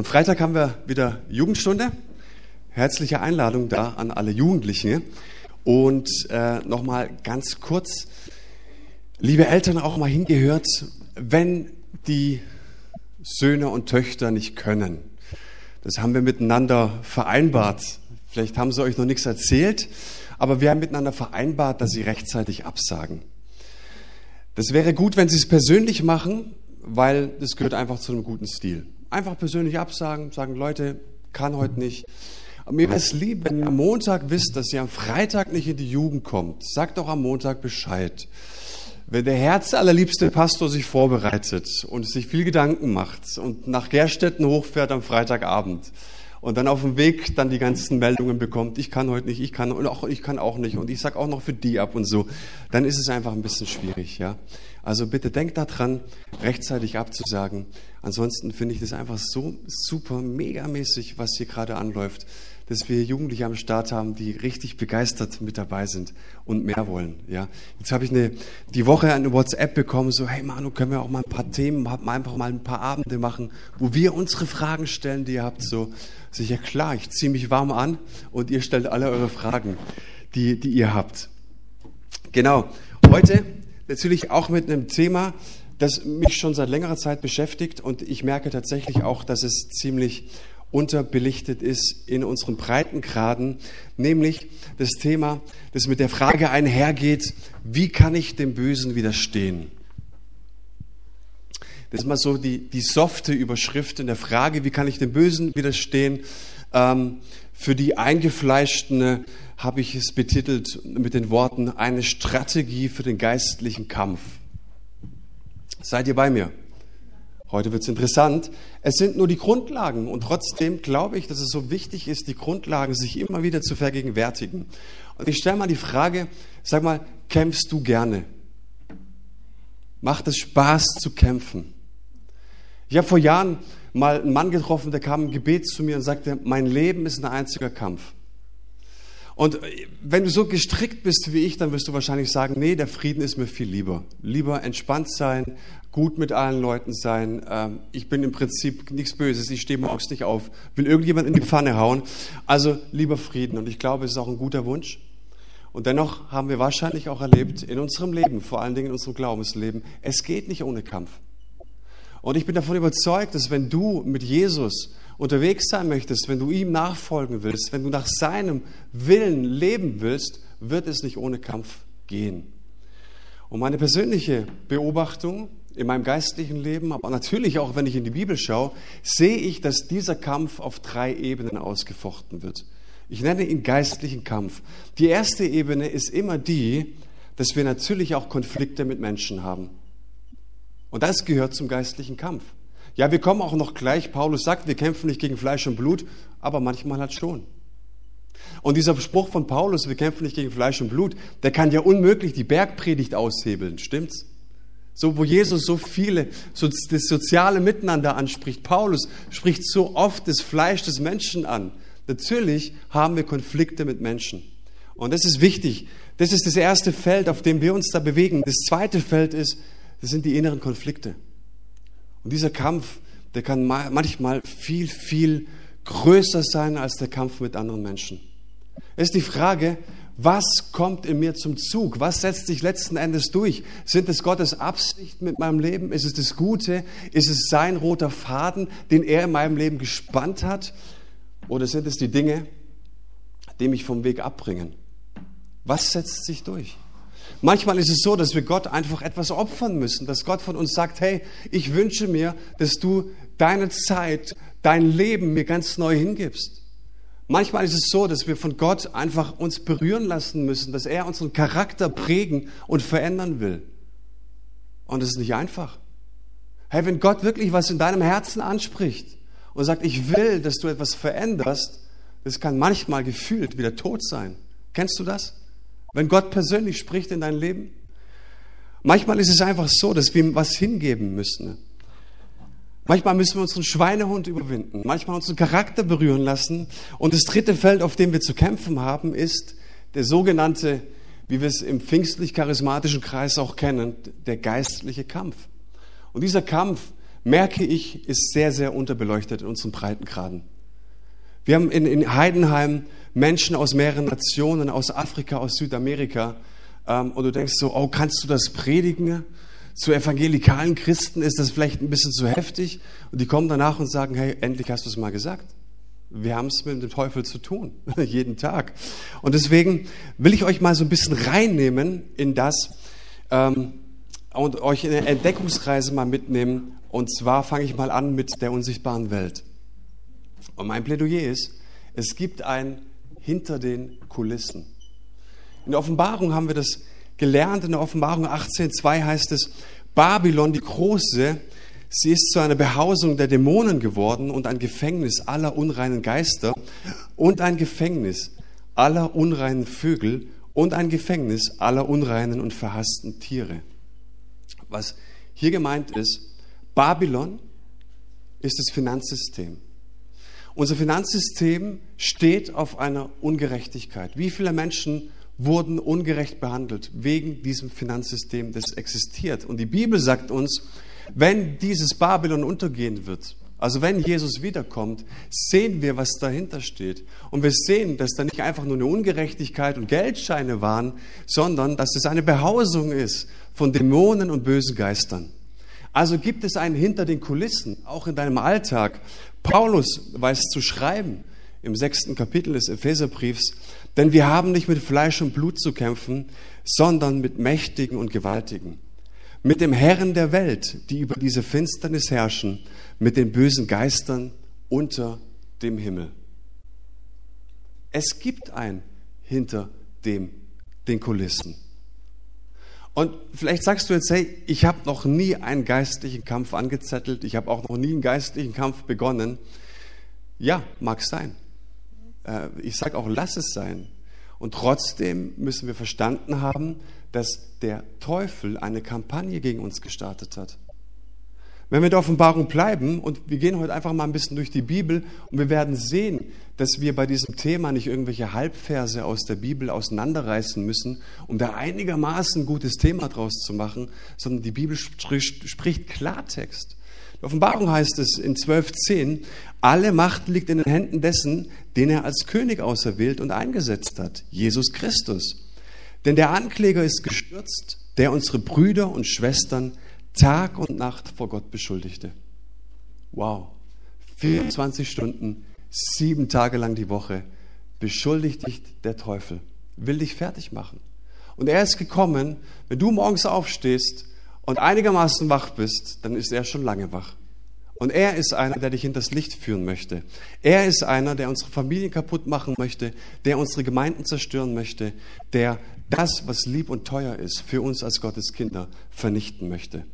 Am Freitag haben wir wieder Jugendstunde. Herzliche Einladung da an alle Jugendlichen. Und äh, nochmal ganz kurz, liebe Eltern, auch mal hingehört, wenn die Söhne und Töchter nicht können. Das haben wir miteinander vereinbart. Vielleicht haben sie euch noch nichts erzählt, aber wir haben miteinander vereinbart, dass sie rechtzeitig absagen. Das wäre gut, wenn sie es persönlich machen, weil das gehört einfach zu einem guten Stil. Einfach persönlich absagen, sagen, Leute, kann heute nicht. Mir wäre es lieb, wenn ihr am Montag wisst, dass ihr am Freitag nicht in die Jugend kommt. Sagt doch am Montag Bescheid. Wenn der herzallerliebste Pastor sich vorbereitet und sich viel Gedanken macht und nach Gerstetten hochfährt am Freitagabend und dann auf dem Weg dann die ganzen Meldungen bekommt, ich kann heute nicht, ich kann und auch ich kann auch nicht und ich sag auch noch für die ab und so, dann ist es einfach ein bisschen schwierig, ja. Also bitte denkt daran, rechtzeitig abzusagen. Ansonsten finde ich das einfach so super, megamäßig, was hier gerade anläuft dass wir Jugendliche am Start haben, die richtig begeistert mit dabei sind und mehr wollen. Ja, jetzt habe ich eine, die Woche eine WhatsApp bekommen, so hey Manu, können wir auch mal ein paar Themen, einfach mal ein paar Abende machen, wo wir unsere Fragen stellen, die ihr habt. So, so ja klar, ich ziehe mich warm an und ihr stellt alle eure Fragen, die, die ihr habt. Genau. Heute natürlich auch mit einem Thema, das mich schon seit längerer Zeit beschäftigt und ich merke tatsächlich auch, dass es ziemlich unterbelichtet ist in unseren Breitengraden, nämlich das Thema, das mit der Frage einhergeht, wie kann ich dem Bösen widerstehen? Das ist mal so die, die softe Überschrift in der Frage, wie kann ich dem Bösen widerstehen? Ähm, für die Eingefleischten habe ich es betitelt mit den Worten, eine Strategie für den geistlichen Kampf. Seid ihr bei mir? Heute wird es interessant. Es sind nur die Grundlagen und trotzdem glaube ich, dass es so wichtig ist, die Grundlagen sich immer wieder zu vergegenwärtigen. Und ich stelle mal die Frage, sag mal, kämpfst du gerne? Macht es Spaß zu kämpfen? Ich habe vor Jahren mal einen Mann getroffen, der kam im Gebet zu mir und sagte, mein Leben ist ein einziger Kampf. Und wenn du so gestrickt bist wie ich, dann wirst du wahrscheinlich sagen, nee, der Frieden ist mir viel lieber. Lieber entspannt sein, gut mit allen Leuten sein. Ähm, ich bin im Prinzip nichts Böses, ich stehe morgens nicht auf, will irgendjemand in die Pfanne hauen. Also lieber Frieden. Und ich glaube, es ist auch ein guter Wunsch. Und dennoch haben wir wahrscheinlich auch erlebt in unserem Leben, vor allen Dingen in unserem Glaubensleben, es geht nicht ohne Kampf. Und ich bin davon überzeugt, dass wenn du mit Jesus unterwegs sein möchtest, wenn du ihm nachfolgen willst, wenn du nach seinem Willen leben willst, wird es nicht ohne Kampf gehen. Und meine persönliche Beobachtung in meinem geistlichen Leben, aber natürlich auch, wenn ich in die Bibel schaue, sehe ich, dass dieser Kampf auf drei Ebenen ausgefochten wird. Ich nenne ihn geistlichen Kampf. Die erste Ebene ist immer die, dass wir natürlich auch Konflikte mit Menschen haben. Und das gehört zum geistlichen Kampf. Ja, wir kommen auch noch gleich. Paulus sagt, wir kämpfen nicht gegen Fleisch und Blut, aber manchmal halt schon. Und dieser Spruch von Paulus, wir kämpfen nicht gegen Fleisch und Blut, der kann ja unmöglich die Bergpredigt aushebeln, stimmt's? So, wo Jesus so viele, so das soziale Miteinander anspricht. Paulus spricht so oft das Fleisch des Menschen an. Natürlich haben wir Konflikte mit Menschen. Und das ist wichtig. Das ist das erste Feld, auf dem wir uns da bewegen. Das zweite Feld ist, das sind die inneren Konflikte. Und dieser Kampf, der kann manchmal viel, viel größer sein als der Kampf mit anderen Menschen. Es ist die Frage, was kommt in mir zum Zug? Was setzt sich letzten Endes durch? Sind es Gottes Absicht mit meinem Leben? Ist es das Gute? Ist es sein roter Faden, den er in meinem Leben gespannt hat? Oder sind es die Dinge, die mich vom Weg abbringen? Was setzt sich durch? Manchmal ist es so, dass wir Gott einfach etwas opfern müssen, dass Gott von uns sagt, hey, ich wünsche mir, dass du deine Zeit, dein Leben mir ganz neu hingibst. Manchmal ist es so, dass wir von Gott einfach uns berühren lassen müssen, dass er unseren Charakter prägen und verändern will. Und es ist nicht einfach. Hey, wenn Gott wirklich was in deinem Herzen anspricht und sagt, ich will, dass du etwas veränderst, das kann manchmal gefühlt wieder tot sein. Kennst du das? Wenn Gott persönlich spricht in dein Leben? Manchmal ist es einfach so, dass wir ihm was hingeben müssen. Manchmal müssen wir unseren Schweinehund überwinden, manchmal unseren Charakter berühren lassen. Und das dritte Feld, auf dem wir zu kämpfen haben, ist der sogenannte, wie wir es im pfingstlich-charismatischen Kreis auch kennen, der geistliche Kampf. Und dieser Kampf merke ich, ist sehr, sehr unterbeleuchtet in unseren Breitengraden. Wir haben in, in Heidenheim Menschen aus mehreren Nationen, aus Afrika, aus Südamerika. Ähm, und du denkst so, oh, kannst du das predigen? Zu evangelikalen Christen ist das vielleicht ein bisschen zu heftig. Und die kommen danach und sagen, hey, endlich hast du es mal gesagt. Wir haben es mit dem Teufel zu tun, jeden Tag. Und deswegen will ich euch mal so ein bisschen reinnehmen in das ähm, und euch in eine Entdeckungsreise mal mitnehmen. Und zwar fange ich mal an mit der unsichtbaren Welt. Und mein Plädoyer ist, es gibt ein hinter den Kulissen. In der Offenbarung haben wir das gelernt. In der Offenbarung 18.2 heißt es, Babylon, die Große, sie ist zu einer Behausung der Dämonen geworden und ein Gefängnis aller unreinen Geister und ein Gefängnis aller unreinen Vögel und ein Gefängnis aller unreinen und verhassten Tiere. Was hier gemeint ist, Babylon ist das Finanzsystem. Unser Finanzsystem steht auf einer Ungerechtigkeit. Wie viele Menschen wurden ungerecht behandelt wegen diesem Finanzsystem, das existiert? Und die Bibel sagt uns, wenn dieses Babylon untergehen wird, also wenn Jesus wiederkommt, sehen wir, was dahinter steht. Und wir sehen, dass da nicht einfach nur eine Ungerechtigkeit und Geldscheine waren, sondern dass es eine Behausung ist von Dämonen und bösen Geistern. Also gibt es einen hinter den Kulissen, auch in deinem Alltag. Paulus weiß zu schreiben im sechsten Kapitel des Epheserbriefs, denn wir haben nicht mit Fleisch und Blut zu kämpfen, sondern mit Mächtigen und Gewaltigen, mit dem Herren der Welt, die über diese Finsternis herrschen, mit den bösen Geistern unter dem Himmel. Es gibt ein hinter dem, den Kulissen. Und vielleicht sagst du jetzt, hey, ich habe noch nie einen geistlichen Kampf angezettelt, ich habe auch noch nie einen geistlichen Kampf begonnen. Ja, mag sein. Äh, ich sage auch, lass es sein. Und trotzdem müssen wir verstanden haben, dass der Teufel eine Kampagne gegen uns gestartet hat. Wenn wir in der Offenbarung bleiben und wir gehen heute einfach mal ein bisschen durch die Bibel und wir werden sehen, dass wir bei diesem Thema nicht irgendwelche Halbverse aus der Bibel auseinanderreißen müssen, um da einigermaßen ein gutes Thema draus zu machen, sondern die Bibel spricht Klartext. Der Offenbarung heißt es in 12.10, alle Macht liegt in den Händen dessen, den er als König auserwählt und eingesetzt hat, Jesus Christus. Denn der Ankläger ist gestürzt, der unsere Brüder und Schwestern Tag und Nacht vor Gott beschuldigte. Wow. 24 Stunden, sieben Tage lang die Woche beschuldigt dich der Teufel, will dich fertig machen. Und er ist gekommen, wenn du morgens aufstehst und einigermaßen wach bist, dann ist er schon lange wach. Und er ist einer, der dich hinters Licht führen möchte. Er ist einer, der unsere Familien kaputt machen möchte, der unsere Gemeinden zerstören möchte, der das, was lieb und teuer ist, für uns als Gottes Kinder vernichten möchte.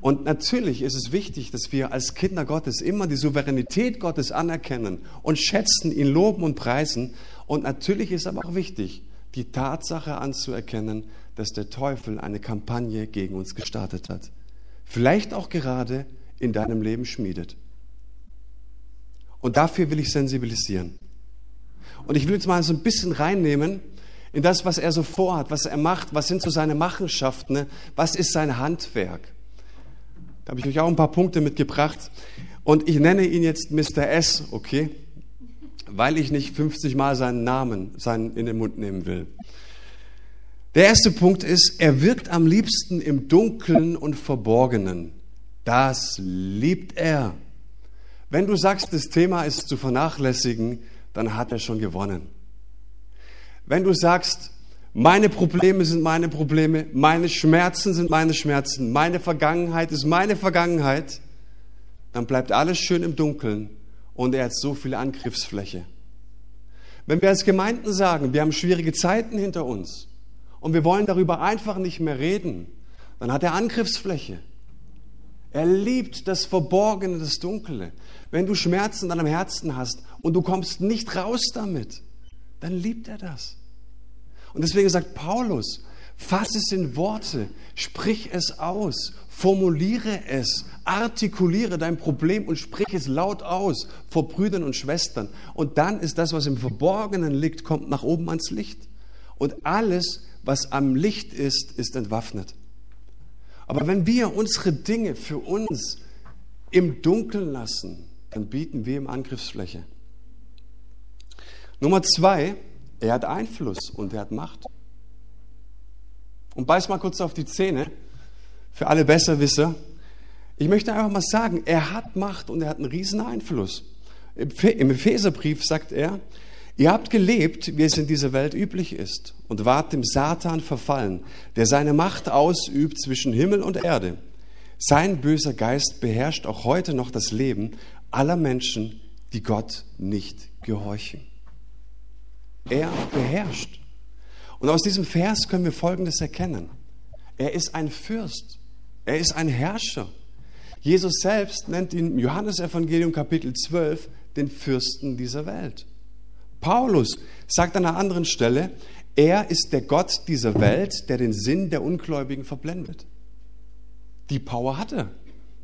Und natürlich ist es wichtig, dass wir als Kinder Gottes immer die Souveränität Gottes anerkennen und schätzen, ihn loben und preisen. Und natürlich ist aber auch wichtig, die Tatsache anzuerkennen, dass der Teufel eine Kampagne gegen uns gestartet hat. Vielleicht auch gerade in deinem Leben schmiedet. Und dafür will ich sensibilisieren. Und ich will jetzt mal so ein bisschen reinnehmen in das, was er so vorhat, was er macht, was sind so seine Machenschaften, was ist sein Handwerk. Da habe ich euch auch ein paar Punkte mitgebracht. Und ich nenne ihn jetzt Mr. S, okay? Weil ich nicht 50 Mal seinen Namen seinen in den Mund nehmen will. Der erste Punkt ist, er wirkt am liebsten im Dunkeln und Verborgenen. Das liebt er. Wenn du sagst, das Thema ist zu vernachlässigen, dann hat er schon gewonnen. Wenn du sagst, meine Probleme sind meine Probleme, meine Schmerzen sind meine Schmerzen, meine Vergangenheit ist meine Vergangenheit, dann bleibt alles schön im Dunkeln und er hat so viel Angriffsfläche. Wenn wir als Gemeinden sagen, wir haben schwierige Zeiten hinter uns und wir wollen darüber einfach nicht mehr reden, dann hat er Angriffsfläche. Er liebt das Verborgene, das Dunkle. Wenn du Schmerzen an deinem Herzen hast und du kommst nicht raus damit, dann liebt er das. Und deswegen sagt Paulus, fass es in Worte, sprich es aus, formuliere es, artikuliere dein Problem und sprich es laut aus vor Brüdern und Schwestern. Und dann ist das, was im Verborgenen liegt, kommt nach oben ans Licht. Und alles, was am Licht ist, ist entwaffnet. Aber wenn wir unsere Dinge für uns im Dunkeln lassen, dann bieten wir ihm Angriffsfläche. Nummer zwei, er hat Einfluss und er hat Macht. Und beiß mal kurz auf die Zähne für alle Besserwisser. Ich möchte einfach mal sagen, er hat Macht und er hat einen riesen Einfluss. Im Epheserbrief sagt er, ihr habt gelebt, wie es in dieser Welt üblich ist, und wart dem Satan verfallen, der seine Macht ausübt zwischen Himmel und Erde. Sein böser Geist beherrscht auch heute noch das Leben aller Menschen, die Gott nicht gehorchen. Er beherrscht. Und aus diesem Vers können wir Folgendes erkennen. Er ist ein Fürst. Er ist ein Herrscher. Jesus selbst nennt ihn im Johannesevangelium Kapitel 12 den Fürsten dieser Welt. Paulus sagt an einer anderen Stelle, er ist der Gott dieser Welt, der den Sinn der Ungläubigen verblendet. Die Power hat er.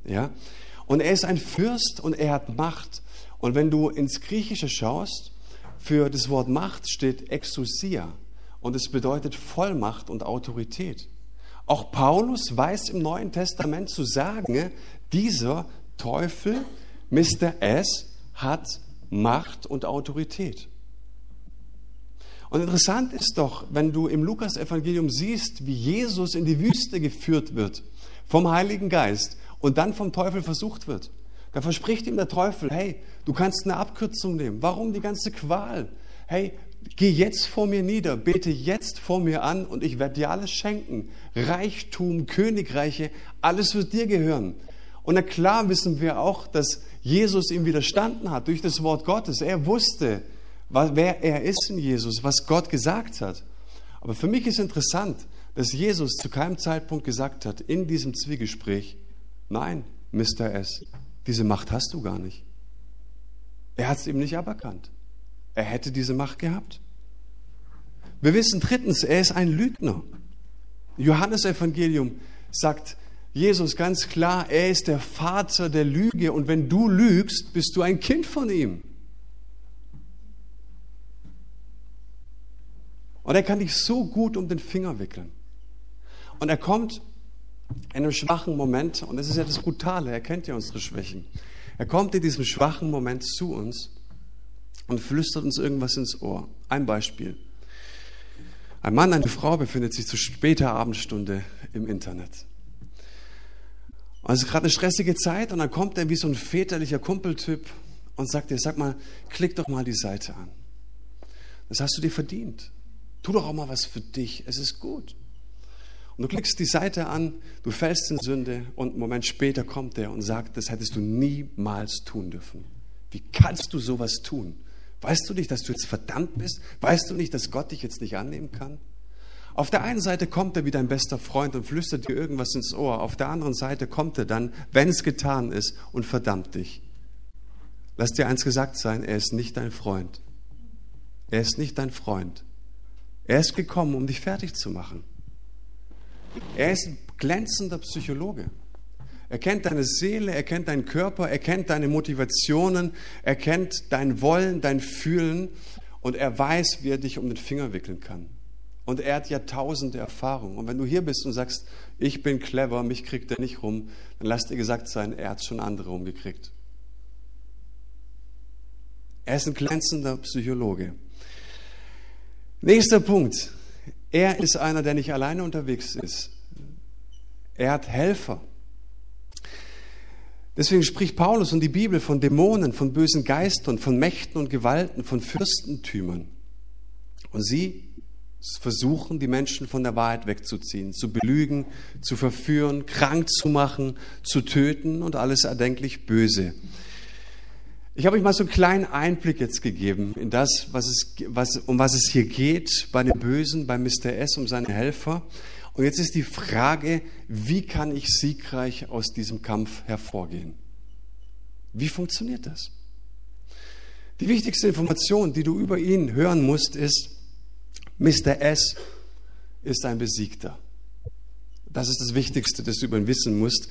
Ja? Und er ist ein Fürst und er hat Macht. Und wenn du ins Griechische schaust, für das Wort Macht steht Exousia und es bedeutet Vollmacht und Autorität. Auch Paulus weiß im Neuen Testament zu sagen, dieser Teufel, Mr. S, hat Macht und Autorität. Und interessant ist doch, wenn du im Lukas-Evangelium siehst, wie Jesus in die Wüste geführt wird vom Heiligen Geist und dann vom Teufel versucht wird. Da verspricht ihm der Teufel, hey, du kannst eine Abkürzung nehmen. Warum die ganze Qual? Hey, geh jetzt vor mir nieder, bete jetzt vor mir an und ich werde dir alles schenken. Reichtum, Königreiche, alles wird dir gehören. Und na klar wissen wir auch, dass Jesus ihm widerstanden hat durch das Wort Gottes. Er wusste, wer er ist in Jesus, was Gott gesagt hat. Aber für mich ist interessant, dass Jesus zu keinem Zeitpunkt gesagt hat, in diesem Zwiegespräch, nein, Mr. S., diese Macht hast du gar nicht. Er hat es ihm nicht aberkannt. Er hätte diese Macht gehabt. Wir wissen drittens, er ist ein Lügner. Johannes Evangelium sagt Jesus ganz klar, er ist der Vater der Lüge und wenn du lügst, bist du ein Kind von ihm. Und er kann dich so gut um den Finger wickeln. Und er kommt in einem schwachen Moment, und das ist ja das Brutale, er kennt ja unsere Schwächen. Er kommt in diesem schwachen Moment zu uns und flüstert uns irgendwas ins Ohr. Ein Beispiel. Ein Mann, eine Frau befindet sich zu später Abendstunde im Internet. Und es ist gerade eine stressige Zeit und dann kommt er wie so ein väterlicher Kumpeltyp und sagt dir, sag mal, klick doch mal die Seite an. Das hast du dir verdient. Tu doch auch mal was für dich. Es ist gut. Und du klickst die Seite an, du fällst in Sünde und einen Moment später kommt er und sagt, das hättest du niemals tun dürfen. Wie kannst du sowas tun? Weißt du nicht, dass du jetzt verdammt bist? Weißt du nicht, dass Gott dich jetzt nicht annehmen kann? Auf der einen Seite kommt er wie dein bester Freund und flüstert dir irgendwas ins Ohr. Auf der anderen Seite kommt er dann, wenn es getan ist, und verdammt dich. Lass dir eins gesagt sein, er ist nicht dein Freund. Er ist nicht dein Freund. Er ist gekommen, um dich fertig zu machen. Er ist ein glänzender Psychologe. Er kennt deine Seele, er kennt deinen Körper, er kennt deine Motivationen, er kennt dein Wollen, dein Fühlen und er weiß, wie er dich um den Finger wickeln kann. Und er hat Jahrtausende Erfahrung. Und wenn du hier bist und sagst, ich bin clever, mich kriegt er nicht rum, dann lass dir gesagt sein, er hat schon andere rumgekriegt. Er ist ein glänzender Psychologe. Nächster Punkt. Er ist einer, der nicht alleine unterwegs ist. Er hat Helfer. Deswegen spricht Paulus und die Bibel von Dämonen, von bösen Geistern, von Mächten und Gewalten, von Fürstentümern. Und sie versuchen, die Menschen von der Wahrheit wegzuziehen, zu belügen, zu verführen, krank zu machen, zu töten und alles erdenklich Böse. Ich habe euch mal so einen kleinen Einblick jetzt gegeben in das, was es, was, um was es hier geht bei den Bösen, bei Mr. S, um seine Helfer. Und jetzt ist die Frage, wie kann ich siegreich aus diesem Kampf hervorgehen? Wie funktioniert das? Die wichtigste Information, die du über ihn hören musst, ist, Mr. S ist ein Besiegter. Das ist das Wichtigste, das du über ihn wissen musst.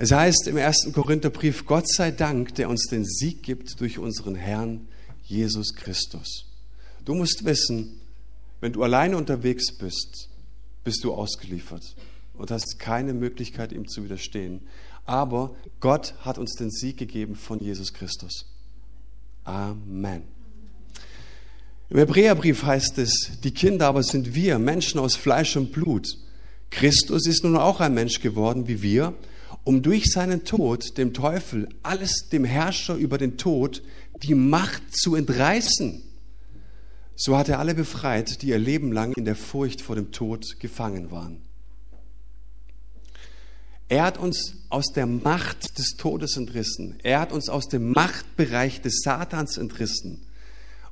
Es heißt im ersten Korintherbrief, Gott sei Dank, der uns den Sieg gibt durch unseren Herrn Jesus Christus. Du musst wissen, wenn du alleine unterwegs bist, bist du ausgeliefert und hast keine Möglichkeit, ihm zu widerstehen. aber Gott hat uns den Sieg gegeben von Jesus Christus. Amen. Im Hebräerbrief heißt es, die Kinder aber sind wir, Menschen aus Fleisch und Blut. Christus ist nun auch ein Mensch geworden wie wir, um durch seinen Tod dem Teufel, alles dem Herrscher über den Tod, die Macht zu entreißen. So hat er alle befreit, die ihr Leben lang in der Furcht vor dem Tod gefangen waren. Er hat uns aus der Macht des Todes entrissen. Er hat uns aus dem Machtbereich des Satans entrissen.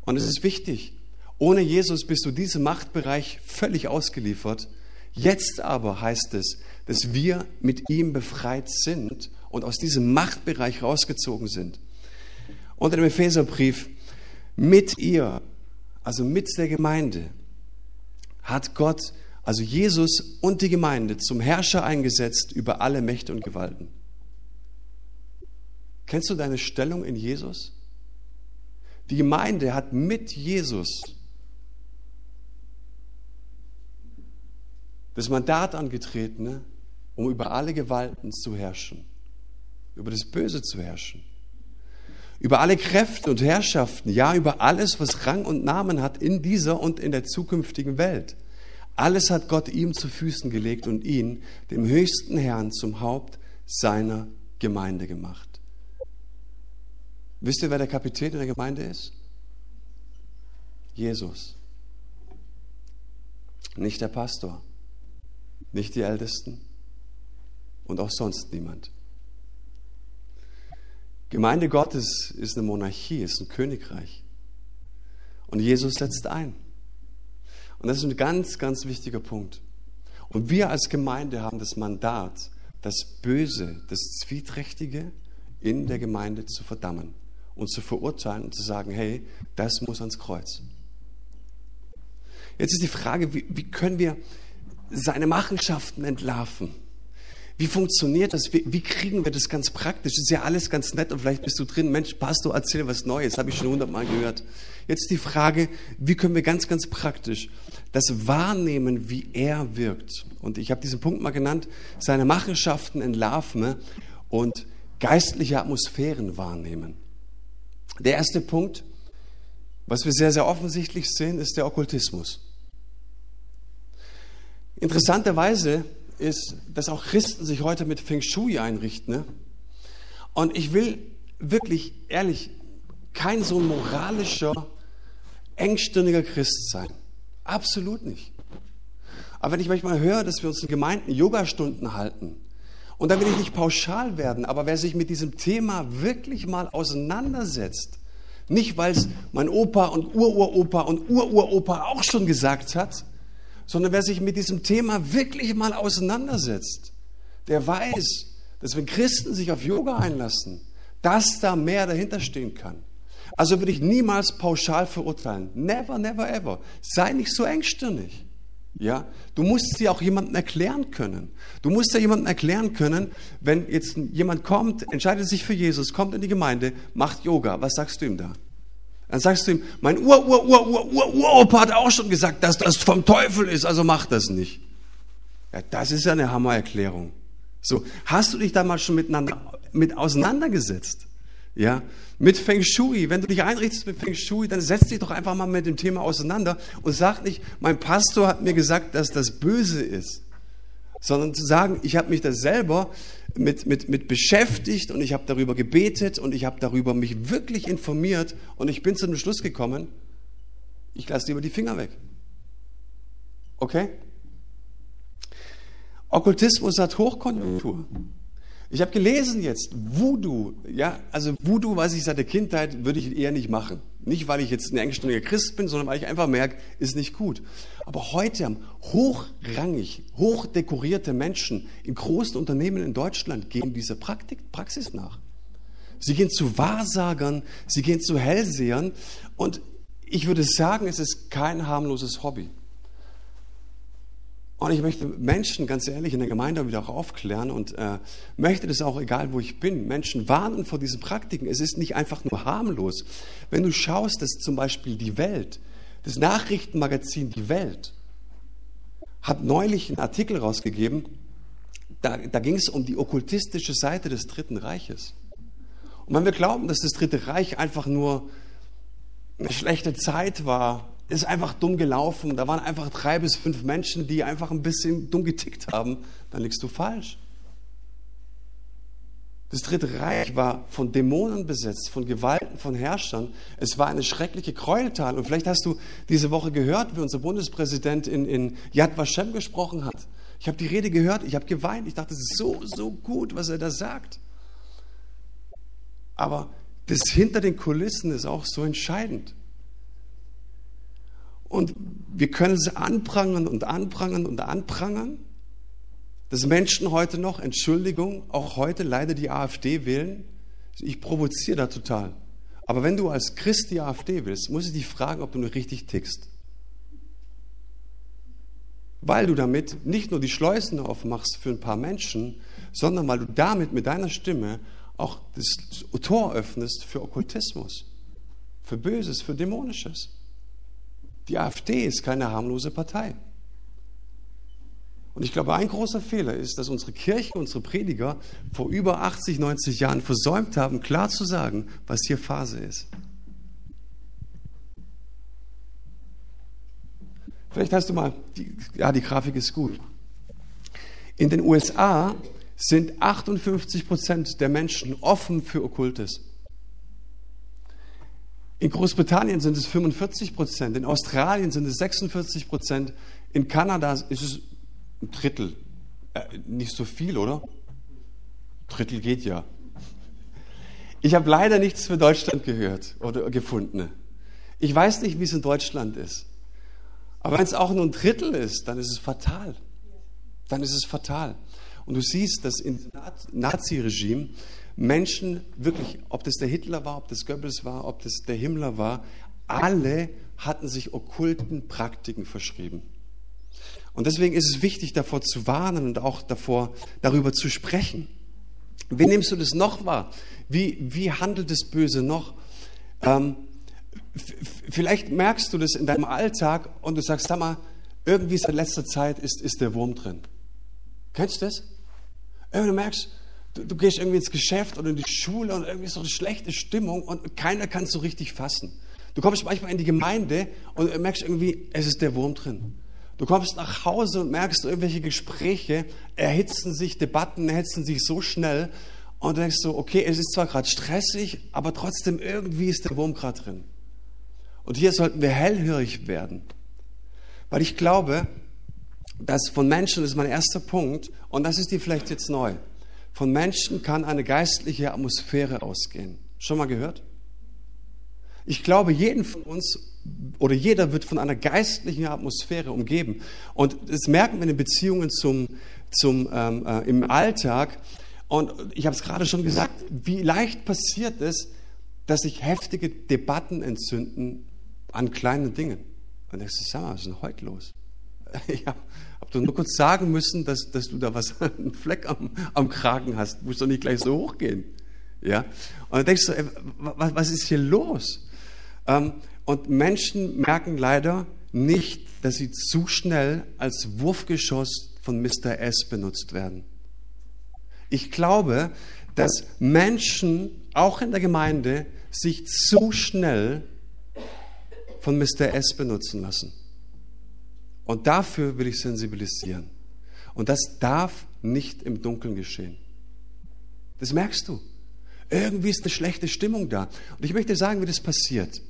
Und es ist wichtig, ohne Jesus bist du diesem Machtbereich völlig ausgeliefert. Jetzt aber heißt es, dass wir mit ihm befreit sind und aus diesem Machtbereich rausgezogen sind. Unter dem Epheserbrief, mit ihr, also mit der Gemeinde, hat Gott also Jesus und die Gemeinde, zum Herrscher eingesetzt über alle Mächte und Gewalten. Kennst du deine Stellung in Jesus? Die Gemeinde hat mit Jesus das Mandat angetreten, um über alle Gewalten zu herrschen, über das Böse zu herrschen, über alle Kräfte und Herrschaften, ja, über alles, was Rang und Namen hat in dieser und in der zukünftigen Welt. Alles hat Gott ihm zu Füßen gelegt und ihn, dem höchsten Herrn, zum Haupt seiner Gemeinde gemacht. Wisst ihr, wer der Kapitän in der Gemeinde ist? Jesus. Nicht der Pastor, nicht die Ältesten und auch sonst niemand. Gemeinde Gottes ist eine Monarchie, ist ein Königreich. Und Jesus setzt ein. Und das ist ein ganz, ganz wichtiger Punkt. Und wir als Gemeinde haben das Mandat, das Böse, das Zwiehträchtige in der Gemeinde zu verdammen und zu verurteilen und zu sagen, hey, das muss ans Kreuz. Jetzt ist die Frage, wie, wie können wir seine Machenschaften entlarven? Wie funktioniert das? Wie, wie, kriegen wir das ganz praktisch? Ist ja alles ganz nett und vielleicht bist du drin. Mensch, Pastor, erzähl was Neues. Habe ich schon hundertmal gehört. Jetzt die Frage, wie können wir ganz, ganz praktisch das wahrnehmen, wie er wirkt? Und ich habe diesen Punkt mal genannt, seine Machenschaften entlarven und geistliche Atmosphären wahrnehmen. Der erste Punkt, was wir sehr, sehr offensichtlich sehen, ist der Okkultismus. Interessanterweise ist, dass auch Christen sich heute mit Feng Shui einrichten. Ne? Und ich will wirklich, ehrlich, kein so moralischer, engstirniger Christ sein. Absolut nicht. Aber wenn ich manchmal höre, dass wir uns in Gemeinden Yogastunden halten, und da will ich nicht pauschal werden, aber wer sich mit diesem Thema wirklich mal auseinandersetzt, nicht weil es mein Opa und Ururopa und Ururopa auch schon gesagt hat, sondern wer sich mit diesem Thema wirklich mal auseinandersetzt, der weiß, dass wenn Christen sich auf Yoga einlassen, dass da mehr dahinter stehen kann. Also würde ich niemals pauschal verurteilen. Never, never, ever. Sei nicht so engstirnig. Ja, du musst sie auch jemandem erklären können. Du musst ja jemandem erklären können, wenn jetzt jemand kommt, entscheidet sich für Jesus, kommt in die Gemeinde, macht Yoga. Was sagst du ihm da? Dann sagst du ihm, mein Ur, Ur, Ur, Ur, Ur, Uropa hat auch schon gesagt, dass das vom Teufel ist, also mach das nicht. Ja, das ist ja eine Hammererklärung. So, hast du dich da mal schon miteinander, mit auseinandergesetzt? Ja, mit Feng Shui. Wenn du dich einrichtest mit Feng Shui, dann setz dich doch einfach mal mit dem Thema auseinander und sag nicht, mein Pastor hat mir gesagt, dass das böse ist, sondern zu sagen, ich habe mich da selber mit, mit, mit beschäftigt und ich habe darüber gebetet und ich habe darüber mich wirklich informiert und ich bin zu dem Schluss gekommen, ich lasse lieber die Finger weg. Okay? Okkultismus hat Hochkonjunktur. Ich habe gelesen jetzt, Voodoo, ja, also Voodoo weiß ich seit der Kindheit, würde ich eher nicht machen. Nicht, weil ich jetzt ein engstirniger Christ bin, sondern weil ich einfach merke, ist nicht gut. Aber heute haben hochrangig, hochdekorierte Menschen in großen Unternehmen in Deutschland gehen dieser Praktik, Praxis nach. Sie gehen zu Wahrsagern, sie gehen zu Hellsehern und ich würde sagen, es ist kein harmloses Hobby. Und ich möchte Menschen, ganz ehrlich, in der Gemeinde wieder auch aufklären und äh, möchte das auch, egal wo ich bin, Menschen warnen vor diesen Praktiken. Es ist nicht einfach nur harmlos. Wenn du schaust, dass zum Beispiel die Welt, das Nachrichtenmagazin Die Welt, hat neulich einen Artikel rausgegeben, da, da ging es um die okkultistische Seite des Dritten Reiches. Und wenn wir glauben, dass das Dritte Reich einfach nur eine schlechte Zeit war, ist einfach dumm gelaufen, da waren einfach drei bis fünf Menschen, die einfach ein bisschen dumm getickt haben, dann liegst du falsch. Das Dritte Reich war von Dämonen besetzt, von Gewalten, von Herrschern. Es war eine schreckliche Gräueltat. Und vielleicht hast du diese Woche gehört, wie unser Bundespräsident in, in Yad Vashem gesprochen hat. Ich habe die Rede gehört, ich habe geweint. Ich dachte, es ist so, so gut, was er da sagt. Aber das hinter den Kulissen ist auch so entscheidend. Und wir können es anprangern und anprangern und anprangern, dass Menschen heute noch, Entschuldigung, auch heute leider die AfD wählen. Ich provoziere da total. Aber wenn du als Christ die AfD willst, muss ich dich fragen, ob du nur richtig tickst. Weil du damit nicht nur die Schleusen aufmachst für ein paar Menschen, sondern weil du damit mit deiner Stimme auch das Tor öffnest für Okkultismus, für Böses, für Dämonisches. Die AfD ist keine harmlose Partei. Und ich glaube, ein großer Fehler ist, dass unsere Kirche, unsere Prediger vor über 80, 90 Jahren versäumt haben, klar zu sagen, was hier Phase ist. Vielleicht hast du mal, die, ja, die Grafik ist gut. In den USA sind 58 Prozent der Menschen offen für Okkultes. In Großbritannien sind es 45 Prozent, in Australien sind es 46 Prozent, in Kanada ist es ein Drittel. Äh, nicht so viel, oder? Drittel geht ja. Ich habe leider nichts für Deutschland gehört oder gefunden. Ich weiß nicht, wie es in Deutschland ist. Aber wenn es auch nur ein Drittel ist, dann ist es fatal. Dann ist es fatal. Und du siehst, dass im Nazi-Regime Menschen wirklich, ob das der Hitler war, ob das Goebbels war, ob das der Himmler war, alle hatten sich okkulten Praktiken verschrieben. Und deswegen ist es wichtig, davor zu warnen und auch davor, darüber zu sprechen. Wie nimmst du das noch wahr? Wie, wie handelt das Böse noch? Ähm, vielleicht merkst du das in deinem Alltag und du sagst, sag mal, irgendwie seit letzter Zeit ist, ist der Wurm drin. Kennst du das? Irgendwie du merkst, du, du, gehst irgendwie ins Geschäft oder in die Schule und irgendwie ist so eine schlechte Stimmung und keiner kann es so richtig fassen. Du kommst manchmal in die Gemeinde und merkst irgendwie, es ist der Wurm drin. Du kommst nach Hause und merkst, irgendwelche Gespräche erhitzen sich, Debatten erhitzen sich so schnell und denkst so, okay, es ist zwar gerade stressig, aber trotzdem irgendwie ist der Wurm gerade drin. Und hier sollten wir hellhörig werden. Weil ich glaube, dass von Menschen, das ist mein erster Punkt, und das ist dir vielleicht jetzt neu, von Menschen kann eine geistliche Atmosphäre ausgehen. Schon mal gehört? Ich glaube, jeden von uns oder jeder wird von einer geistlichen Atmosphäre umgeben. Und das merken wir in den Beziehungen zum, zum, ähm, äh, im Alltag. Und ich habe es gerade schon gesagt, wie leicht passiert es, dass sich heftige Debatten entzünden an kleinen Dingen. Und denkst du, sag mal, was ist denn heute los? Ich habe hab nur kurz sagen müssen, dass, dass du da was, einen Fleck am, am Kragen hast. Musst doch nicht gleich so hochgehen. Ja? Und dann denkst du, ey, was, was ist hier los? Ähm, und Menschen merken leider nicht, dass sie zu schnell als Wurfgeschoss von Mr. S benutzt werden. Ich glaube, dass Menschen, auch in der Gemeinde, sich zu schnell von Mr. S benutzen lassen. Und dafür will ich sensibilisieren. Und das darf nicht im Dunkeln geschehen. Das merkst du. Irgendwie ist eine schlechte Stimmung da. Und ich möchte sagen, wie das passiert.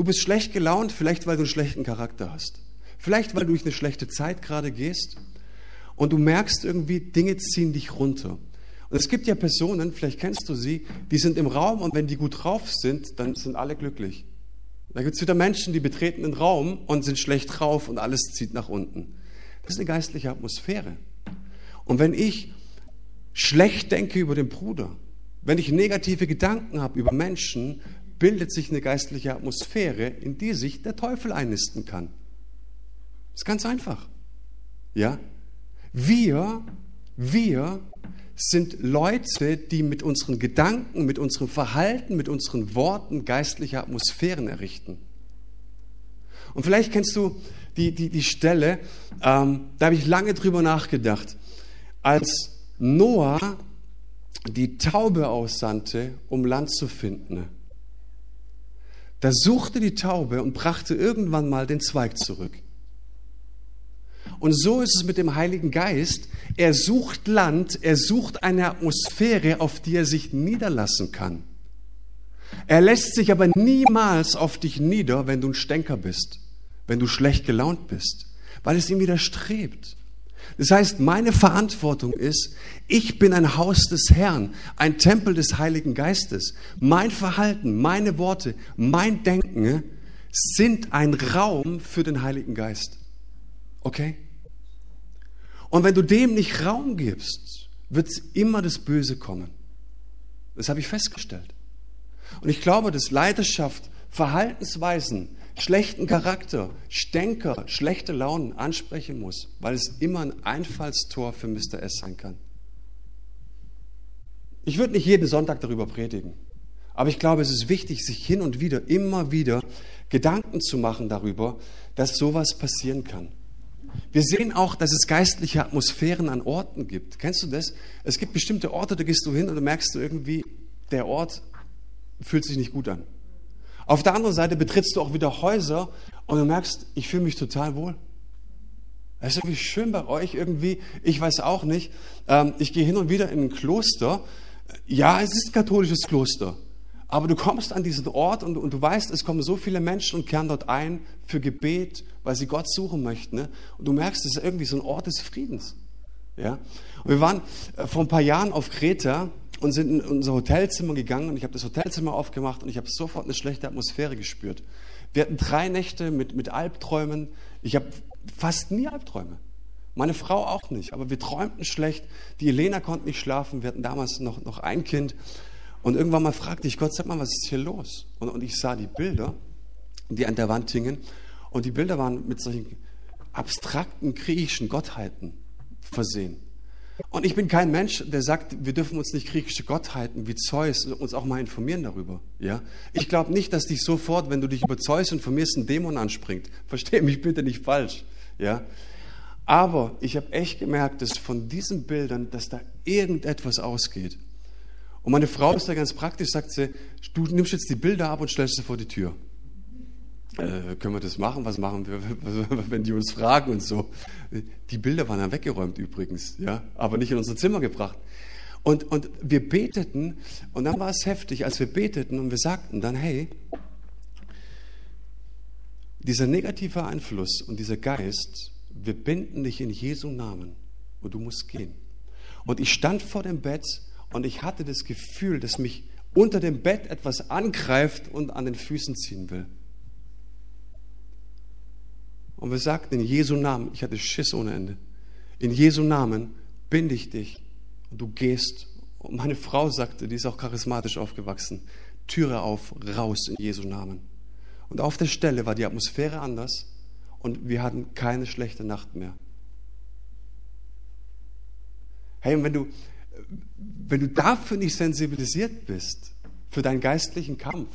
Du bist schlecht gelaunt, vielleicht weil du einen schlechten Charakter hast. Vielleicht weil du durch eine schlechte Zeit gerade gehst. Und du merkst irgendwie, Dinge ziehen dich runter. Und es gibt ja Personen, vielleicht kennst du sie, die sind im Raum und wenn die gut drauf sind, dann sind alle glücklich. Da gibt es wieder Menschen, die betreten den Raum und sind schlecht drauf und alles zieht nach unten. Das ist eine geistliche Atmosphäre. Und wenn ich schlecht denke über den Bruder, wenn ich negative Gedanken habe über Menschen, bildet sich eine geistliche Atmosphäre, in die sich der Teufel einnisten kann. Das ist ganz einfach. Ja? Wir, wir sind Leute, die mit unseren Gedanken, mit unserem Verhalten, mit unseren Worten geistliche Atmosphären errichten. Und vielleicht kennst du die, die, die Stelle, ähm, da habe ich lange drüber nachgedacht, als Noah die Taube aussandte, um Land zu finden. Da suchte die Taube und brachte irgendwann mal den Zweig zurück. Und so ist es mit dem Heiligen Geist. Er sucht Land, er sucht eine Atmosphäre, auf die er sich niederlassen kann. Er lässt sich aber niemals auf dich nieder, wenn du ein Stänker bist, wenn du schlecht gelaunt bist, weil es ihm widerstrebt. Das heißt, meine Verantwortung ist, ich bin ein Haus des Herrn, ein Tempel des Heiligen Geistes. Mein Verhalten, meine Worte, mein Denken sind ein Raum für den Heiligen Geist. Okay? Und wenn du dem nicht Raum gibst, wird immer das Böse kommen. Das habe ich festgestellt. Und ich glaube, dass Leidenschaft, Verhaltensweisen, schlechten Charakter, Stänker, schlechte Launen ansprechen muss, weil es immer ein Einfallstor für Mr. S sein kann. Ich würde nicht jeden Sonntag darüber predigen, aber ich glaube, es ist wichtig, sich hin und wieder, immer wieder Gedanken zu machen darüber, dass sowas passieren kann. Wir sehen auch, dass es geistliche Atmosphären an Orten gibt. Kennst du das? Es gibt bestimmte Orte, da gehst du hin und du merkst du irgendwie, der Ort fühlt sich nicht gut an. Auf der anderen Seite betrittst du auch wieder Häuser und du merkst, ich fühle mich total wohl. Es ist irgendwie schön bei euch irgendwie. Ich weiß auch nicht. Ähm, ich gehe hin und wieder in ein Kloster. Ja, es ist ein katholisches Kloster. Aber du kommst an diesen Ort und, und, du weißt, es kommen so viele Menschen und kehren dort ein für Gebet, weil sie Gott suchen möchten. Ne? Und du merkst, es ist irgendwie so ein Ort des Friedens. Ja? Und wir waren äh, vor ein paar Jahren auf Kreta und sind in unser Hotelzimmer gegangen und ich habe das Hotelzimmer aufgemacht und ich habe sofort eine schlechte Atmosphäre gespürt. Wir hatten drei Nächte mit, mit Albträumen. Ich habe fast nie Albträume. Meine Frau auch nicht, aber wir träumten schlecht. Die Elena konnte nicht schlafen. Wir hatten damals noch, noch ein Kind. Und irgendwann mal fragte ich Gott, sag mal, was ist hier los? Und, und ich sah die Bilder, die an der Wand hingen. Und die Bilder waren mit solchen abstrakten griechischen Gottheiten versehen. Und ich bin kein Mensch, der sagt, wir dürfen uns nicht griechische Gottheiten wie Zeus uns auch mal informieren darüber. Ja? Ich glaube nicht, dass dich sofort, wenn du dich über Zeus informierst, ein Dämon anspringt. Verstehe mich bitte nicht falsch. Ja? Aber ich habe echt gemerkt, dass von diesen Bildern, dass da irgendetwas ausgeht. Und meine Frau ist da ganz praktisch, sagt sie, du nimmst jetzt die Bilder ab und stellst sie vor die Tür äh, können wir das machen? Was machen wir, wenn die uns fragen und so? Die Bilder waren dann weggeräumt übrigens, ja, aber nicht in unser Zimmer gebracht. Und, und wir beteten und dann war es heftig, als wir beteten und wir sagten dann, hey, dieser negative Einfluss und dieser Geist, wir binden dich in Jesu Namen und du musst gehen. Und ich stand vor dem Bett und ich hatte das Gefühl, dass mich unter dem Bett etwas angreift und an den Füßen ziehen will. Und wir sagten in Jesu Namen, ich hatte Schiss ohne Ende, in Jesu Namen binde ich dich und du gehst. Und meine Frau sagte, die ist auch charismatisch aufgewachsen, Türe auf, raus in Jesu Namen. Und auf der Stelle war die Atmosphäre anders und wir hatten keine schlechte Nacht mehr. Hey, und wenn du, wenn du dafür nicht sensibilisiert bist, für deinen geistlichen Kampf,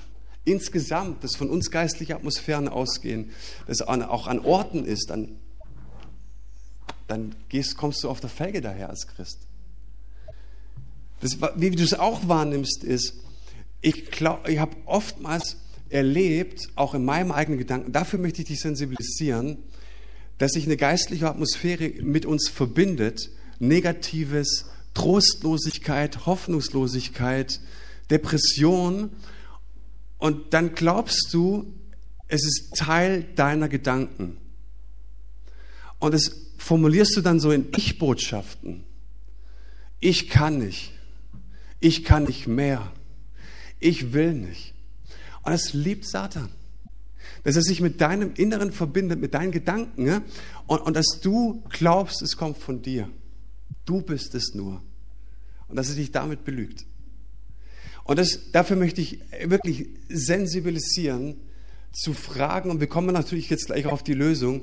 insgesamt, dass von uns geistliche Atmosphären ausgehen, dass auch an Orten ist, dann, dann gehst, kommst du auf der Felge daher als Christ. Das, wie du es auch wahrnimmst, ist, ich, ich habe oftmals erlebt, auch in meinem eigenen Gedanken, dafür möchte ich dich sensibilisieren, dass sich eine geistliche Atmosphäre mit uns verbindet, negatives, Trostlosigkeit, Hoffnungslosigkeit, Depression und dann glaubst du, es ist Teil deiner Gedanken. Und das formulierst du dann so in Ich-Botschaften. Ich kann nicht. Ich kann nicht mehr. Ich will nicht. Und das liebt Satan. Dass er sich mit deinem Inneren verbindet, mit deinen Gedanken. Ja? Und, und dass du glaubst, es kommt von dir. Du bist es nur. Und dass er dich damit belügt. Und das, dafür möchte ich wirklich sensibilisieren, zu fragen, und wir kommen natürlich jetzt gleich auf die Lösung,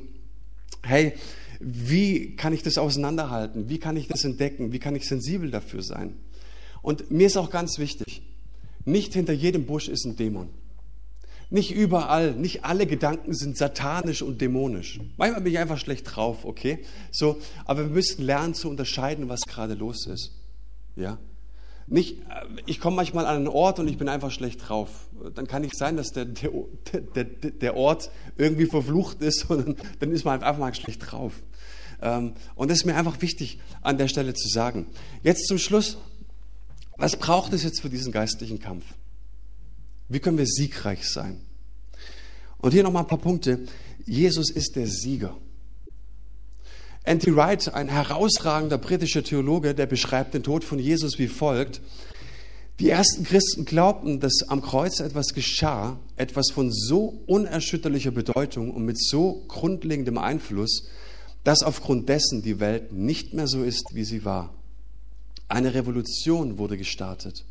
hey, wie kann ich das auseinanderhalten? Wie kann ich das entdecken? Wie kann ich sensibel dafür sein? Und mir ist auch ganz wichtig, nicht hinter jedem Busch ist ein Dämon. Nicht überall, nicht alle Gedanken sind satanisch und dämonisch. Manchmal bin ich einfach schlecht drauf, okay? So, aber wir müssen lernen zu unterscheiden, was gerade los ist. Ja? Nicht, äh, ich komme manchmal an einen Ort und ich bin einfach schlecht drauf. Dann kann nicht sein, dass der, der, der, der Ort irgendwie verflucht ist, sondern dann ist man einfach mal schlecht drauf. Ähm, und das ist mir einfach wichtig an der Stelle zu sagen. Jetzt zum Schluss, was braucht es jetzt für diesen geistlichen Kampf? Wie können wir siegreich sein? Und hier nochmal ein paar Punkte. Jesus ist der Sieger. Andy Wright, ein herausragender britischer Theologe, der beschreibt den Tod von Jesus wie folgt. Die ersten Christen glaubten, dass am Kreuz etwas geschah, etwas von so unerschütterlicher Bedeutung und mit so grundlegendem Einfluss, dass aufgrund dessen die Welt nicht mehr so ist, wie sie war. Eine Revolution wurde gestartet.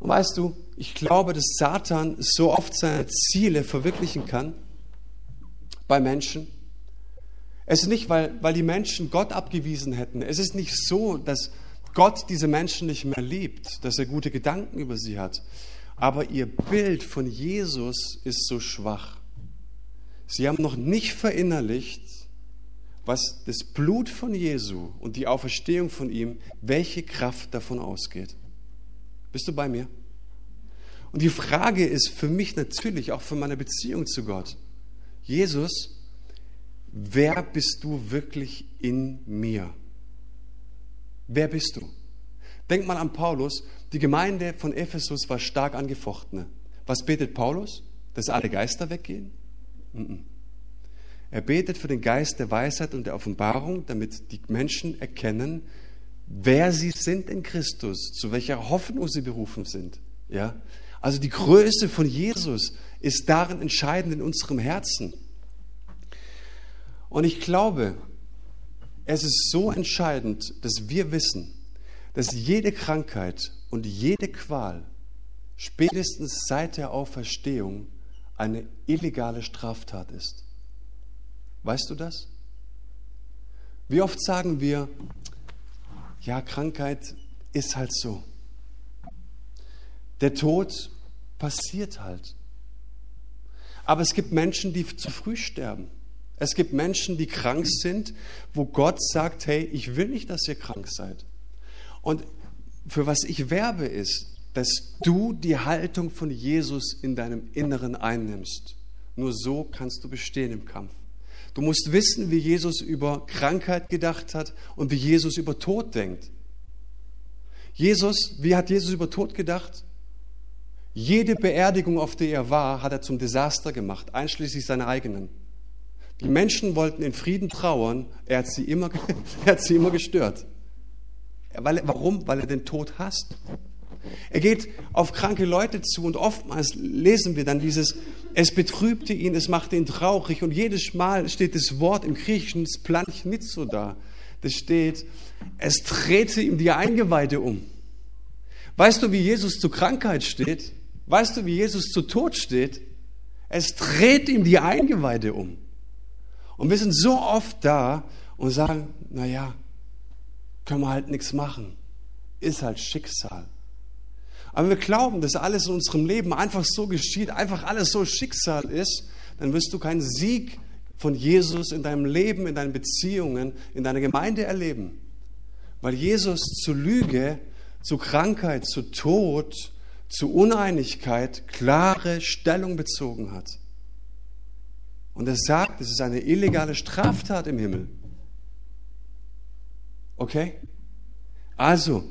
Und weißt du, ich glaube, dass Satan so oft seine Ziele verwirklichen kann bei Menschen. Es ist nicht, weil, weil die Menschen Gott abgewiesen hätten. Es ist nicht so, dass Gott diese Menschen nicht mehr liebt, dass er gute Gedanken über sie hat. Aber ihr Bild von Jesus ist so schwach. Sie haben noch nicht verinnerlicht, was das Blut von Jesu und die Auferstehung von ihm, welche Kraft davon ausgeht. Bist du bei mir? Und die Frage ist für mich natürlich auch für meine Beziehung zu Gott. Jesus, wer bist du wirklich in mir? Wer bist du? Denk mal an Paulus. Die Gemeinde von Ephesus war stark angefochten. Was betet Paulus? Dass alle Geister weggehen? Er betet für den Geist der Weisheit und der Offenbarung, damit die Menschen erkennen, wer sie sind in Christus, zu welcher Hoffnung sie berufen sind. Ja? Also die Größe von Jesus ist darin entscheidend in unserem Herzen. Und ich glaube, es ist so entscheidend, dass wir wissen, dass jede Krankheit und jede Qual spätestens seit der Auferstehung eine illegale Straftat ist. Weißt du das? Wie oft sagen wir, ja, Krankheit ist halt so. Der Tod passiert halt. Aber es gibt Menschen, die zu früh sterben. Es gibt Menschen, die krank sind, wo Gott sagt, hey, ich will nicht, dass ihr krank seid. Und für was ich werbe ist, dass du die Haltung von Jesus in deinem Inneren einnimmst. Nur so kannst du bestehen im Kampf. Du musst wissen, wie Jesus über Krankheit gedacht hat und wie Jesus über Tod denkt. Jesus, wie hat Jesus über Tod gedacht? Jede Beerdigung, auf der er war, hat er zum Desaster gemacht, einschließlich seiner eigenen. Die Menschen wollten in Frieden trauern, er hat sie immer, er hat sie immer gestört. Weil, warum? Weil er den Tod hasst. Er geht auf kranke Leute zu und oftmals lesen wir dann dieses, es betrübte ihn, es machte ihn traurig und jedes Mal steht das Wort im Griechischen so da. Das steht, es drehte ihm die Eingeweide um. Weißt du, wie Jesus zu Krankheit steht? Weißt du, wie Jesus zu Tod steht? Es dreht ihm die Eingeweide um. Und wir sind so oft da und sagen, naja, können wir halt nichts machen. Ist halt Schicksal. Aber wir glauben, dass alles in unserem Leben einfach so geschieht, einfach alles so Schicksal ist, dann wirst du keinen Sieg von Jesus in deinem Leben, in deinen Beziehungen, in deiner Gemeinde erleben. Weil Jesus zu Lüge, zu Krankheit, zu Tod, zu Uneinigkeit klare Stellung bezogen hat. Und er sagt, es ist eine illegale Straftat im Himmel. Okay? Also,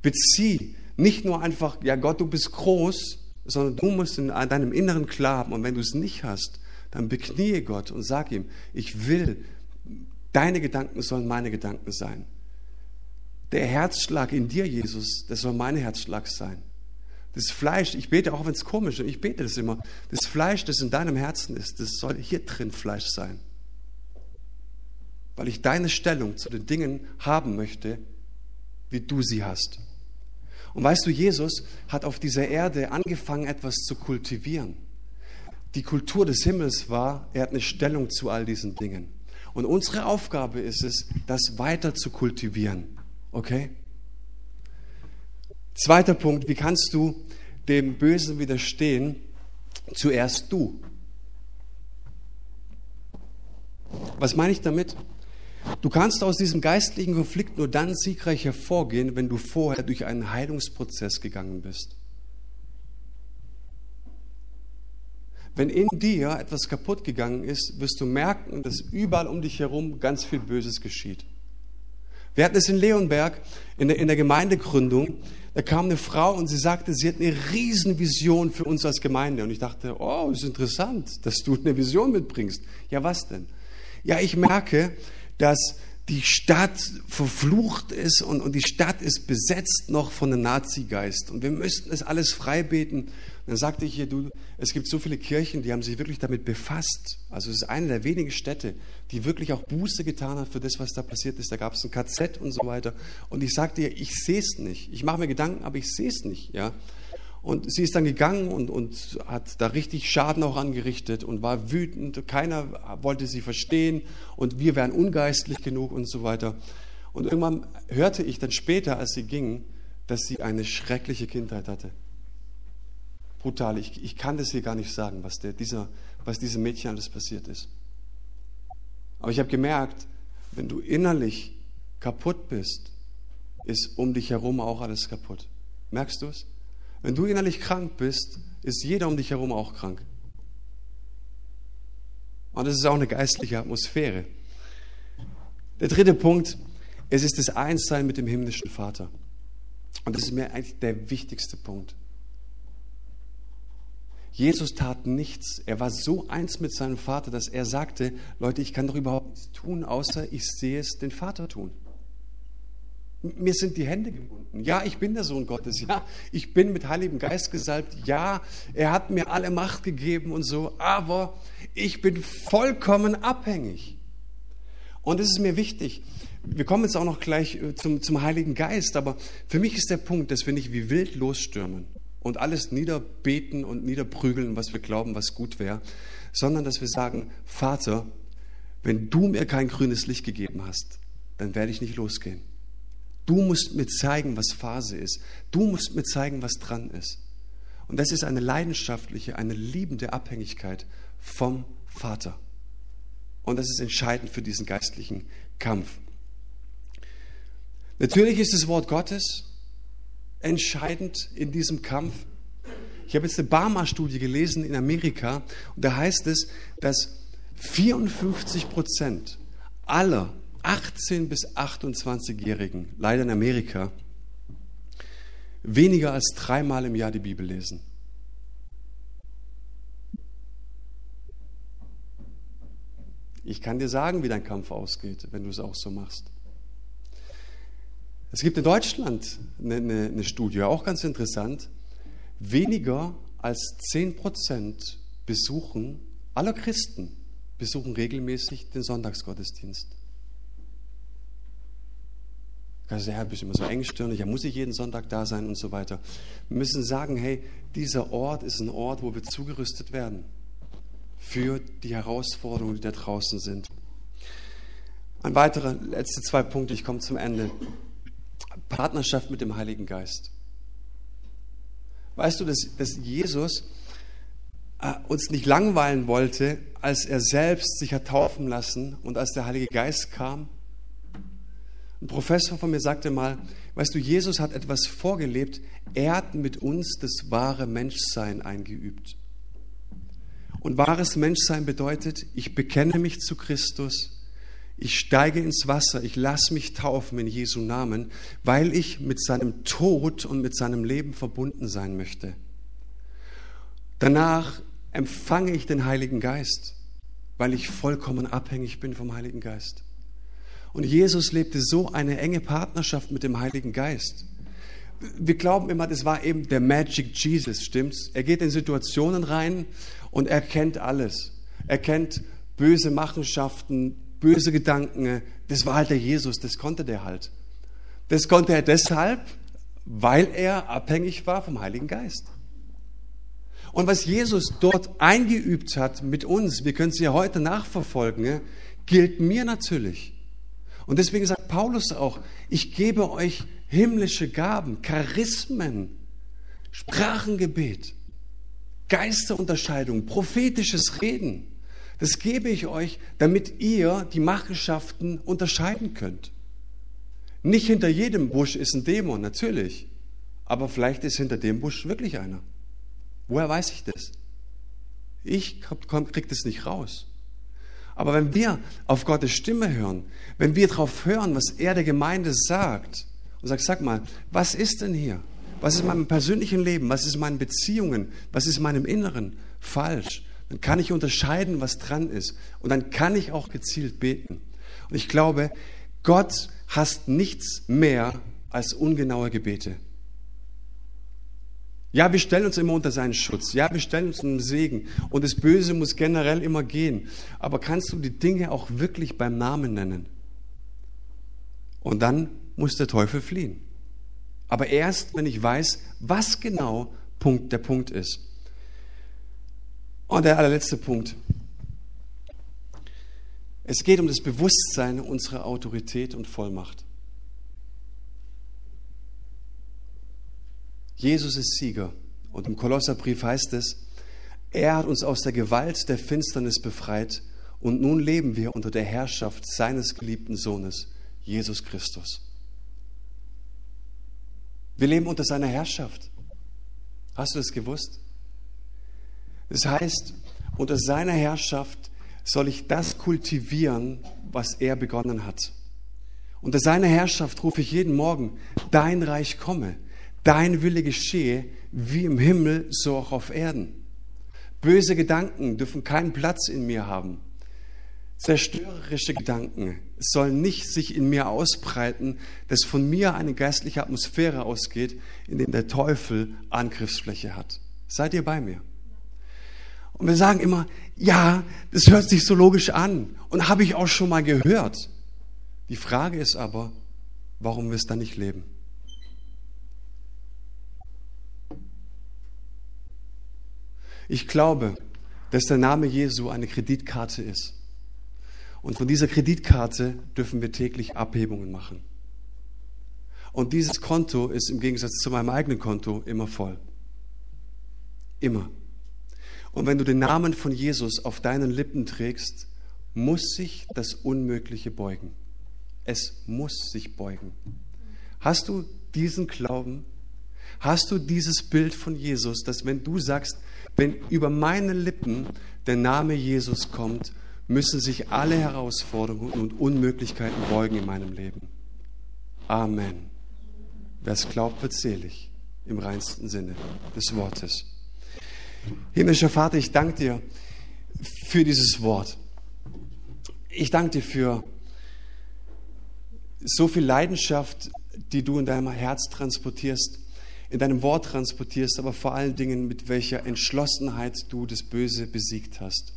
bezieh nicht nur einfach, ja Gott, du bist groß, sondern du musst in deinem Inneren klar haben. Und wenn du es nicht hast, dann beknie Gott und sag ihm, ich will, deine Gedanken sollen meine Gedanken sein. Der Herzschlag in dir, Jesus, das soll mein Herzschlag sein. Das Fleisch, ich bete auch, wenn es komisch ist, ich bete das immer, das Fleisch, das in deinem Herzen ist, das soll hier drin Fleisch sein. Weil ich deine Stellung zu den Dingen haben möchte, wie du sie hast. Und weißt du, Jesus hat auf dieser Erde angefangen, etwas zu kultivieren. Die Kultur des Himmels war, er hat eine Stellung zu all diesen Dingen. Und unsere Aufgabe ist es, das weiter zu kultivieren. Okay? Zweiter Punkt, wie kannst du dem Bösen widerstehen? Zuerst du. Was meine ich damit? Du kannst aus diesem geistlichen Konflikt nur dann siegreich hervorgehen, wenn du vorher durch einen Heilungsprozess gegangen bist. Wenn in dir etwas kaputt gegangen ist, wirst du merken, dass überall um dich herum ganz viel Böses geschieht. Wir hatten es in Leonberg in der, in der Gemeindegründung. Da kam eine Frau und sie sagte, sie hat eine Riesenvision für uns als Gemeinde. Und ich dachte, oh, ist interessant, dass du eine Vision mitbringst. Ja, was denn? Ja, ich merke, dass die Stadt verflucht ist und, und die Stadt ist besetzt noch von einem Nazigeist. Und wir müssten es alles frei beten. Dann sagte ich hier, du, es gibt so viele Kirchen, die haben sich wirklich damit befasst. Also es ist eine der wenigen Städte, die wirklich auch Buße getan hat für das, was da passiert ist. Da gab es ein KZ und so weiter. Und ich sagte ihr, ich sehe es nicht. Ich mache mir Gedanken, aber ich sehe es nicht. Ja? Und sie ist dann gegangen und, und hat da richtig Schaden auch angerichtet und war wütend. Keiner wollte sie verstehen und wir wären ungeistlich genug und so weiter. Und irgendwann hörte ich dann später, als sie ging, dass sie eine schreckliche Kindheit hatte. Brutal. Ich, ich kann das hier gar nicht sagen, was, der, dieser, was diesem Mädchen alles passiert ist. Aber ich habe gemerkt, wenn du innerlich kaputt bist, ist um dich herum auch alles kaputt. Merkst du es? Wenn du innerlich krank bist, ist jeder um dich herum auch krank. Und das ist auch eine geistliche Atmosphäre. Der dritte Punkt, es ist das Einssein mit dem himmlischen Vater. Und das ist mir eigentlich der wichtigste Punkt. Jesus tat nichts. Er war so eins mit seinem Vater, dass er sagte, Leute, ich kann doch überhaupt nichts tun, außer ich sehe es den Vater tun. Mir sind die Hände gebunden. Ja, ich bin der Sohn Gottes. Ja, ich bin mit Heiligem Geist gesalbt. Ja, er hat mir alle Macht gegeben und so. Aber ich bin vollkommen abhängig. Und es ist mir wichtig. Wir kommen jetzt auch noch gleich äh, zum, zum Heiligen Geist. Aber für mich ist der Punkt, dass wir nicht wie wild losstürmen und alles niederbeten und niederprügeln, was wir glauben, was gut wäre, sondern dass wir sagen, Vater, wenn du mir kein grünes Licht gegeben hast, dann werde ich nicht losgehen. Du musst mir zeigen, was Phase ist. Du musst mir zeigen, was dran ist. Und das ist eine leidenschaftliche, eine liebende Abhängigkeit vom Vater. Und das ist entscheidend für diesen geistlichen Kampf. Natürlich ist das Wort Gottes entscheidend in diesem Kampf. Ich habe jetzt eine Barmer-Studie gelesen in Amerika und da heißt es, dass 54 Prozent aller 18 bis 28-Jährigen, leider in Amerika, weniger als dreimal im Jahr die Bibel lesen. Ich kann dir sagen, wie dein Kampf ausgeht, wenn du es auch so machst. Es gibt in Deutschland eine, eine, eine Studie, auch ganz interessant. Weniger als 10 Prozent besuchen, aller Christen besuchen regelmäßig den Sonntagsgottesdienst. Kannst du, ja, bist immer so engstirnig, ja, muss ich jeden Sonntag da sein und so weiter. Wir müssen sagen, hey, dieser Ort ist ein Ort, wo wir zugerüstet werden für die Herausforderungen, die da draußen sind. Ein weiterer, letzte zwei Punkte, ich komme zum Ende. Partnerschaft mit dem Heiligen Geist. Weißt du, dass, dass Jesus äh, uns nicht langweilen wollte, als er selbst sich hat taufen lassen und als der Heilige Geist kam? Ein Professor von mir sagte mal, weißt du, Jesus hat etwas vorgelebt, er hat mit uns das wahre Menschsein eingeübt. Und wahres Menschsein bedeutet, ich bekenne mich zu Christus, ich steige ins Wasser, ich lasse mich taufen in Jesu Namen, weil ich mit seinem Tod und mit seinem Leben verbunden sein möchte. Danach empfange ich den Heiligen Geist, weil ich vollkommen abhängig bin vom Heiligen Geist. Und Jesus lebte so eine enge Partnerschaft mit dem Heiligen Geist. Wir glauben immer, das war eben der Magic Jesus, stimmt's? Er geht in Situationen rein und er kennt alles. Er kennt böse Machenschaften, böse Gedanken. Das war halt der Jesus, das konnte der halt. Das konnte er deshalb, weil er abhängig war vom Heiligen Geist. Und was Jesus dort eingeübt hat mit uns, wir können es ja heute nachverfolgen, gilt mir natürlich. Und deswegen sagt Paulus auch, ich gebe euch himmlische Gaben, Charismen, Sprachengebet, Geisterunterscheidung, prophetisches Reden. Das gebe ich euch, damit ihr die Machenschaften unterscheiden könnt. Nicht hinter jedem Busch ist ein Dämon, natürlich. Aber vielleicht ist hinter dem Busch wirklich einer. Woher weiß ich das? Ich kriege das nicht raus. Aber wenn wir auf Gottes Stimme hören, wenn wir darauf hören, was er der Gemeinde sagt, und sagt, sag mal, was ist denn hier? Was ist in meinem persönlichen Leben? Was ist in meinen Beziehungen? Was ist in meinem Inneren falsch? Dann kann ich unterscheiden, was dran ist. Und dann kann ich auch gezielt beten. Und ich glaube, Gott hasst nichts mehr als ungenaue Gebete. Ja, wir stellen uns immer unter seinen Schutz. Ja, wir stellen uns unter Segen. Und das Böse muss generell immer gehen. Aber kannst du die Dinge auch wirklich beim Namen nennen? Und dann muss der Teufel fliehen. Aber erst, wenn ich weiß, was genau Punkt der Punkt ist. Und der allerletzte Punkt. Es geht um das Bewusstsein unserer Autorität und Vollmacht. Jesus ist Sieger. Und im Kolosserbrief heißt es, er hat uns aus der Gewalt der Finsternis befreit und nun leben wir unter der Herrschaft seines geliebten Sohnes, Jesus Christus. Wir leben unter seiner Herrschaft. Hast du das gewusst? Das heißt, unter seiner Herrschaft soll ich das kultivieren, was er begonnen hat. Unter seiner Herrschaft rufe ich jeden Morgen, dein Reich komme, dein Wille geschehe, wie im Himmel, so auch auf Erden. Böse Gedanken dürfen keinen Platz in mir haben. Zerstörerische Gedanken sollen nicht sich in mir ausbreiten, dass von mir eine geistliche Atmosphäre ausgeht, in der der Teufel Angriffsfläche hat. Seid ihr bei mir? Und wir sagen immer, ja, das hört sich so logisch an und habe ich auch schon mal gehört. Die Frage ist aber, warum wir es dann nicht leben? Ich glaube, dass der Name Jesu eine Kreditkarte ist. Und von dieser Kreditkarte dürfen wir täglich Abhebungen machen. Und dieses Konto ist im Gegensatz zu meinem eigenen Konto immer voll. Immer. Und wenn du den Namen von Jesus auf deinen Lippen trägst, muss sich das Unmögliche beugen. Es muss sich beugen. Hast du diesen Glauben? Hast du dieses Bild von Jesus, dass wenn du sagst, wenn über meine Lippen der Name Jesus kommt, müssen sich alle Herausforderungen und Unmöglichkeiten beugen in meinem Leben. Amen. Wer es glaubt, wird selig im reinsten Sinne des Wortes. Himmlischer Vater, ich danke dir für dieses Wort. Ich danke dir für so viel Leidenschaft, die du in deinem Herz transportierst, in deinem Wort transportierst, aber vor allen Dingen mit welcher Entschlossenheit du das Böse besiegt hast.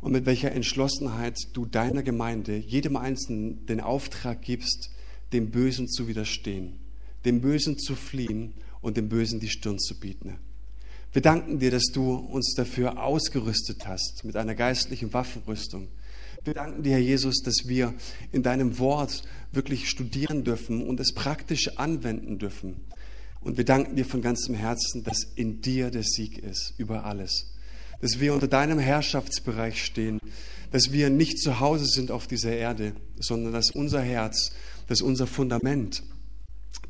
Und mit welcher Entschlossenheit du deiner Gemeinde, jedem Einzelnen, den Auftrag gibst, dem Bösen zu widerstehen, dem Bösen zu fliehen und dem Bösen die Stirn zu bieten. Wir danken dir, dass du uns dafür ausgerüstet hast mit einer geistlichen Waffenrüstung. Wir danken dir, Herr Jesus, dass wir in deinem Wort wirklich studieren dürfen und es praktisch anwenden dürfen. Und wir danken dir von ganzem Herzen, dass in dir der Sieg ist über alles. Dass wir unter deinem Herrschaftsbereich stehen, dass wir nicht zu Hause sind auf dieser Erde, sondern dass unser Herz, dass unser Fundament,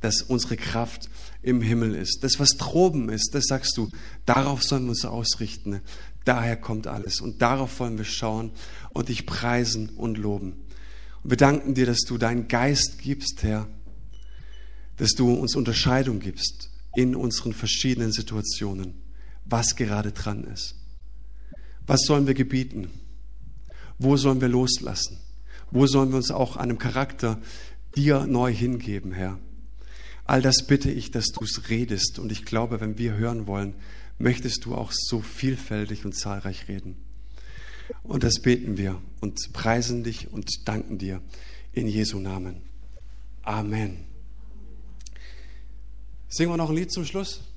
dass unsere Kraft im Himmel ist. Das, was droben ist, das sagst du, darauf sollen wir uns ausrichten. Daher kommt alles. Und darauf wollen wir schauen und dich preisen und loben. Und wir danken dir, dass du deinen Geist gibst, Herr, dass du uns Unterscheidung gibst in unseren verschiedenen Situationen, was gerade dran ist. Was sollen wir gebieten? Wo sollen wir loslassen? Wo sollen wir uns auch einem Charakter dir neu hingeben, Herr? All das bitte ich, dass du es redest. Und ich glaube, wenn wir hören wollen, möchtest du auch so vielfältig und zahlreich reden. Und das beten wir und preisen dich und danken dir in Jesu Namen. Amen. Singen wir noch ein Lied zum Schluss?